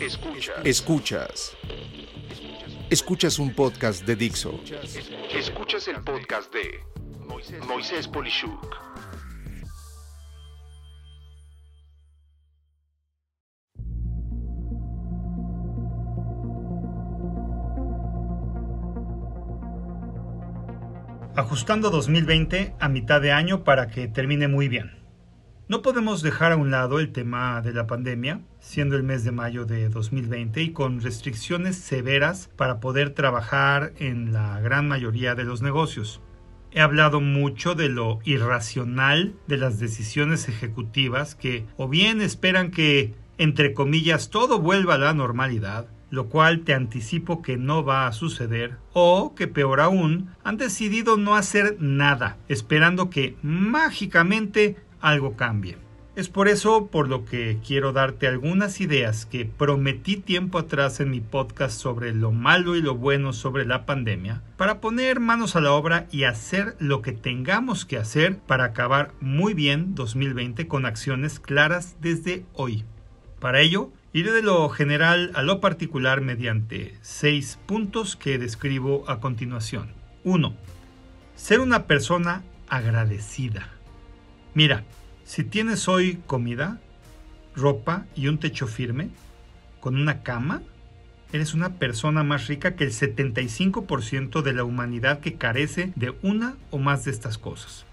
Escuchas. Escuchas. Escuchas un podcast de Dixo. Escuchas el podcast de Moisés Polishuk. Ajustando 2020 a mitad de año para que termine muy bien. No podemos dejar a un lado el tema de la pandemia, siendo el mes de mayo de 2020 y con restricciones severas para poder trabajar en la gran mayoría de los negocios. He hablado mucho de lo irracional de las decisiones ejecutivas que o bien esperan que, entre comillas, todo vuelva a la normalidad, lo cual te anticipo que no va a suceder, o que peor aún, han decidido no hacer nada, esperando que mágicamente algo cambie. Es por eso por lo que quiero darte algunas ideas que prometí tiempo atrás en mi podcast sobre lo malo y lo bueno sobre la pandemia, para poner manos a la obra y hacer lo que tengamos que hacer para acabar muy bien 2020 con acciones claras desde hoy. Para ello, iré de lo general a lo particular mediante seis puntos que describo a continuación. 1. Ser una persona agradecida. Mira, si tienes hoy comida, ropa y un techo firme, con una cama, eres una persona más rica que el 75% de la humanidad que carece de una o más de estas cosas.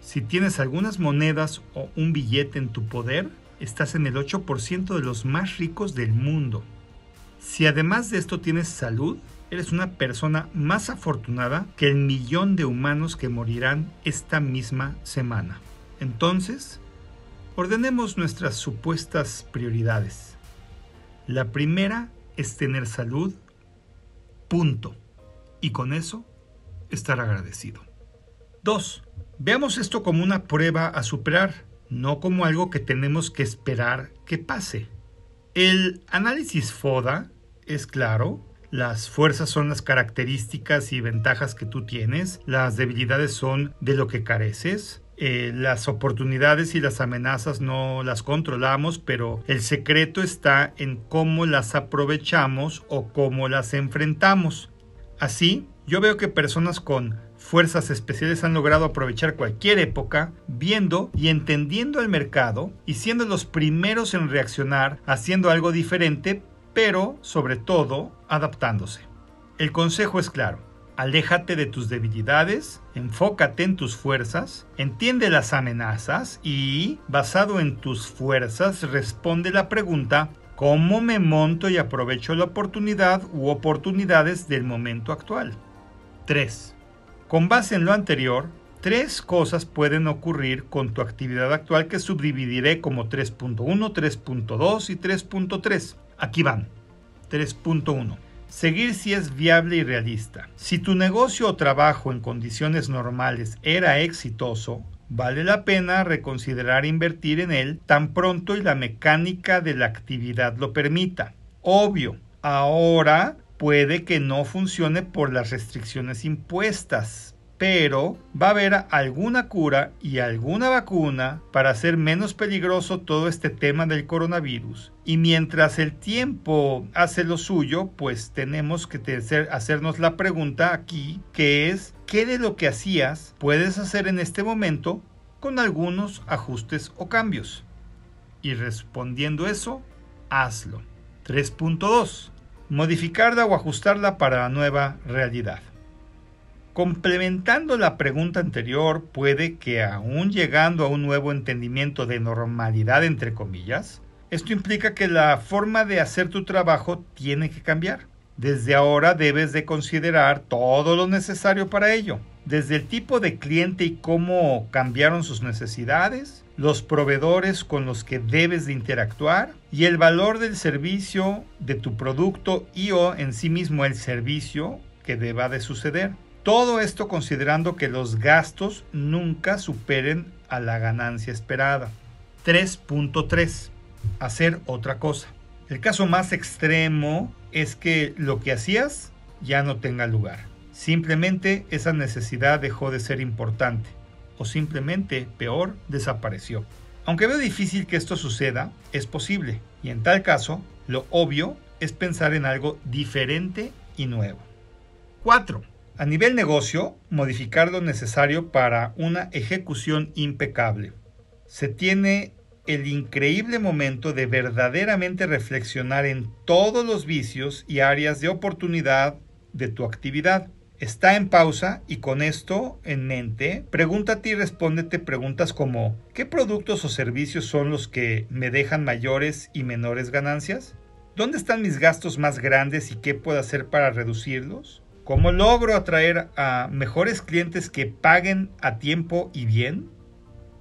Si tienes algunas monedas o un billete en tu poder, estás en el 8% de los más ricos del mundo. Si además de esto tienes salud, eres una persona más afortunada que el millón de humanos que morirán esta misma semana. Entonces, ordenemos nuestras supuestas prioridades. La primera es tener salud, punto. Y con eso, estar agradecido. 2. Veamos esto como una prueba a superar, no como algo que tenemos que esperar que pase. El análisis FODA es claro, las fuerzas son las características y ventajas que tú tienes, las debilidades son de lo que careces, eh, las oportunidades y las amenazas no las controlamos, pero el secreto está en cómo las aprovechamos o cómo las enfrentamos. Así, yo veo que personas con fuerzas especiales han logrado aprovechar cualquier época, viendo y entendiendo el mercado y siendo los primeros en reaccionar haciendo algo diferente, pero sobre todo adaptándose. El consejo es claro Aléjate de tus debilidades, enfócate en tus fuerzas, entiende las amenazas y, basado en tus fuerzas, responde la pregunta ¿cómo me monto y aprovecho la oportunidad u oportunidades del momento actual? 3. Con base en lo anterior, tres cosas pueden ocurrir con tu actividad actual que subdividiré como 3.1, 3.2 y 3.3. Aquí van. 3.1 Seguir si es viable y realista. Si tu negocio o trabajo en condiciones normales era exitoso, vale la pena reconsiderar invertir en él tan pronto y la mecánica de la actividad lo permita. Obvio, ahora puede que no funcione por las restricciones impuestas, pero va a haber alguna cura y alguna vacuna para hacer menos peligroso todo este tema del coronavirus. Y mientras el tiempo hace lo suyo, pues tenemos que hacernos la pregunta aquí, que es, ¿qué de lo que hacías puedes hacer en este momento con algunos ajustes o cambios? Y respondiendo eso, hazlo. 3.2. Modificarla o ajustarla para la nueva realidad. Complementando la pregunta anterior, puede que aún llegando a un nuevo entendimiento de normalidad, entre comillas, esto implica que la forma de hacer tu trabajo tiene que cambiar. Desde ahora debes de considerar todo lo necesario para ello, desde el tipo de cliente y cómo cambiaron sus necesidades, los proveedores con los que debes de interactuar y el valor del servicio de tu producto y o en sí mismo el servicio que deba de suceder. Todo esto considerando que los gastos nunca superen a la ganancia esperada. 3.3. Hacer otra cosa. El caso más extremo es que lo que hacías ya no tenga lugar. Simplemente esa necesidad dejó de ser importante. O simplemente, peor, desapareció. Aunque veo difícil que esto suceda, es posible. Y en tal caso, Lo obvio es pensar en algo diferente y nuevo. 4. A nivel negocio, modificar lo necesario para una ejecución impecable. Se tiene el increíble momento de verdaderamente reflexionar en todos los vicios y áreas de oportunidad de tu actividad. Está en pausa y con esto en mente, pregúntate y respóndete preguntas como ¿qué productos o servicios son los que me dejan mayores y menores ganancias? ¿Dónde están mis gastos más grandes y qué puedo hacer para reducirlos? ¿Cómo logro atraer a mejores clientes que paguen a tiempo y bien?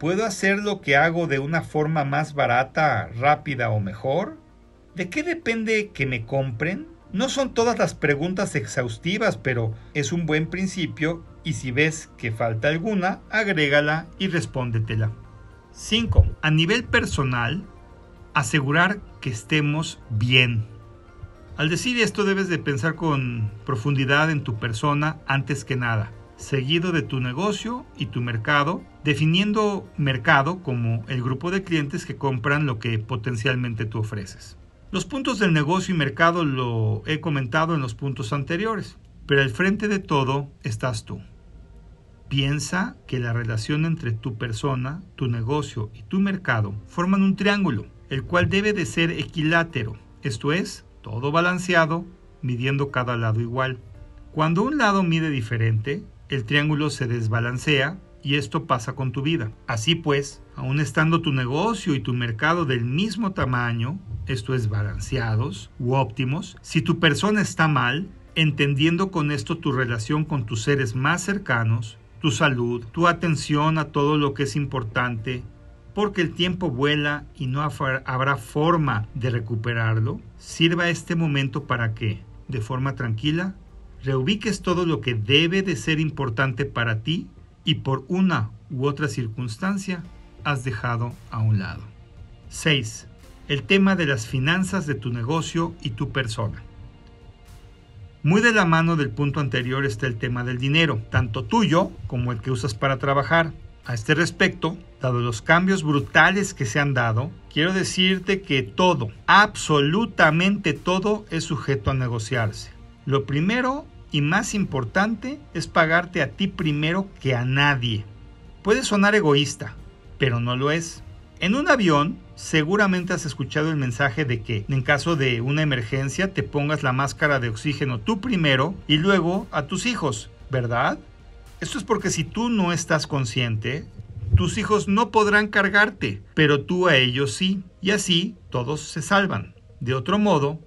¿Puedo hacer lo que hago de una forma más barata, rápida o mejor? ¿De qué depende que me compren? No son todas las preguntas exhaustivas, pero es un buen principio y si ves que falta alguna, agrégala y respóndetela. 5. A nivel personal, asegurar que estemos bien. Al decir esto debes de pensar con profundidad en tu persona antes que nada seguido de tu negocio y tu mercado, definiendo mercado como el grupo de clientes que compran lo que potencialmente tú ofreces. Los puntos del negocio y mercado lo he comentado en los puntos anteriores, pero al frente de todo estás tú. Piensa que la relación entre tu persona, tu negocio y tu mercado forman un triángulo, el cual debe de ser equilátero, esto es, todo balanceado, midiendo cada lado igual. Cuando un lado mide diferente, el triángulo se desbalancea y esto pasa con tu vida. Así pues, aun estando tu negocio y tu mercado del mismo tamaño, esto es balanceados u óptimos, si tu persona está mal, entendiendo con esto tu relación con tus seres más cercanos, tu salud, tu atención a todo lo que es importante, porque el tiempo vuela y no habrá forma de recuperarlo, sirva este momento para que, de forma tranquila, reubiques todo lo que debe de ser importante para ti y por una u otra circunstancia has dejado a un lado. 6. El tema de las finanzas de tu negocio y tu persona. Muy de la mano del punto anterior está el tema del dinero, tanto tuyo como el que usas para trabajar. A este respecto, dado los cambios brutales que se han dado, quiero decirte que todo, absolutamente todo, es sujeto a negociarse. Lo primero y más importante es pagarte a ti primero que a nadie. Puede sonar egoísta, pero no lo es. En un avión seguramente has escuchado el mensaje de que en caso de una emergencia te pongas la máscara de oxígeno tú primero y luego a tus hijos, ¿verdad? Esto es porque si tú no estás consciente, tus hijos no podrán cargarte, pero tú a ellos sí, y así todos se salvan. De otro modo,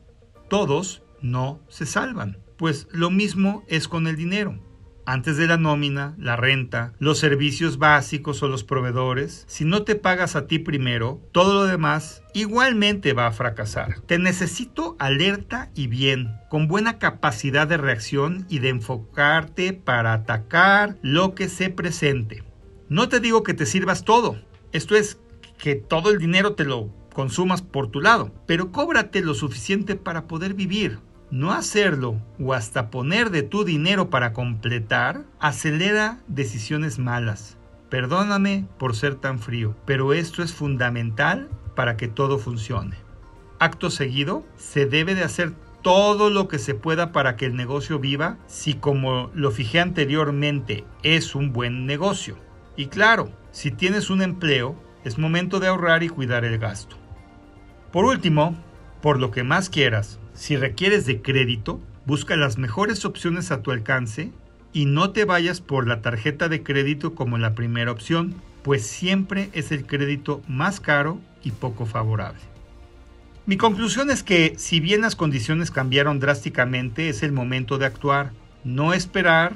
todos no se salvan. Pues lo mismo es con el dinero. Antes de la nómina, la renta, los servicios básicos o los proveedores, si no te pagas a ti primero, todo lo demás igualmente va a fracasar. Te necesito alerta y bien, con buena capacidad de reacción y de enfocarte para atacar lo que se presente. No te digo que te sirvas todo, esto es que todo el dinero te lo consumas por tu lado, pero cóbrate lo suficiente para poder vivir. No hacerlo o hasta poner de tu dinero para completar acelera decisiones malas. Perdóname por ser tan frío, pero esto es fundamental para que todo funcione. Acto seguido, se debe de hacer todo lo que se pueda para que el negocio viva si como lo fijé anteriormente es un buen negocio. Y claro, si tienes un empleo, es momento de ahorrar y cuidar el gasto. Por último, por lo que más quieras, si requieres de crédito, busca las mejores opciones a tu alcance y no te vayas por la tarjeta de crédito como la primera opción, pues siempre es el crédito más caro y poco favorable. Mi conclusión es que si bien las condiciones cambiaron drásticamente, es el momento de actuar, no esperar,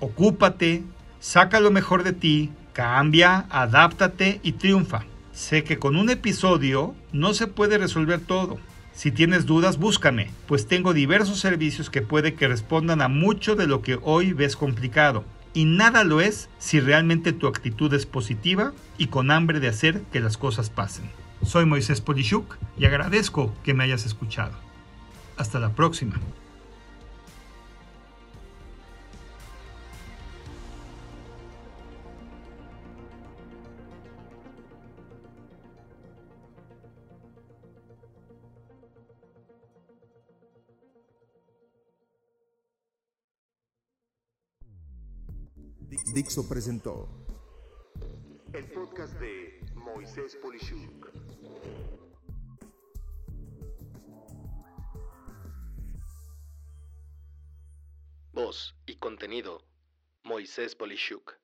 ocúpate, saca lo mejor de ti, cambia, adáptate y triunfa. Sé que con un episodio no se puede resolver todo, si tienes dudas, búscame, pues tengo diversos servicios que puede que respondan a mucho de lo que hoy ves complicado. Y nada lo es si realmente tu actitud es positiva y con hambre de hacer que las cosas pasen. Soy Moisés Polishuk y agradezco que me hayas escuchado. Hasta la próxima. Dixo presentó el podcast de Moisés Polishuk. Voz y contenido Moisés Polishuk.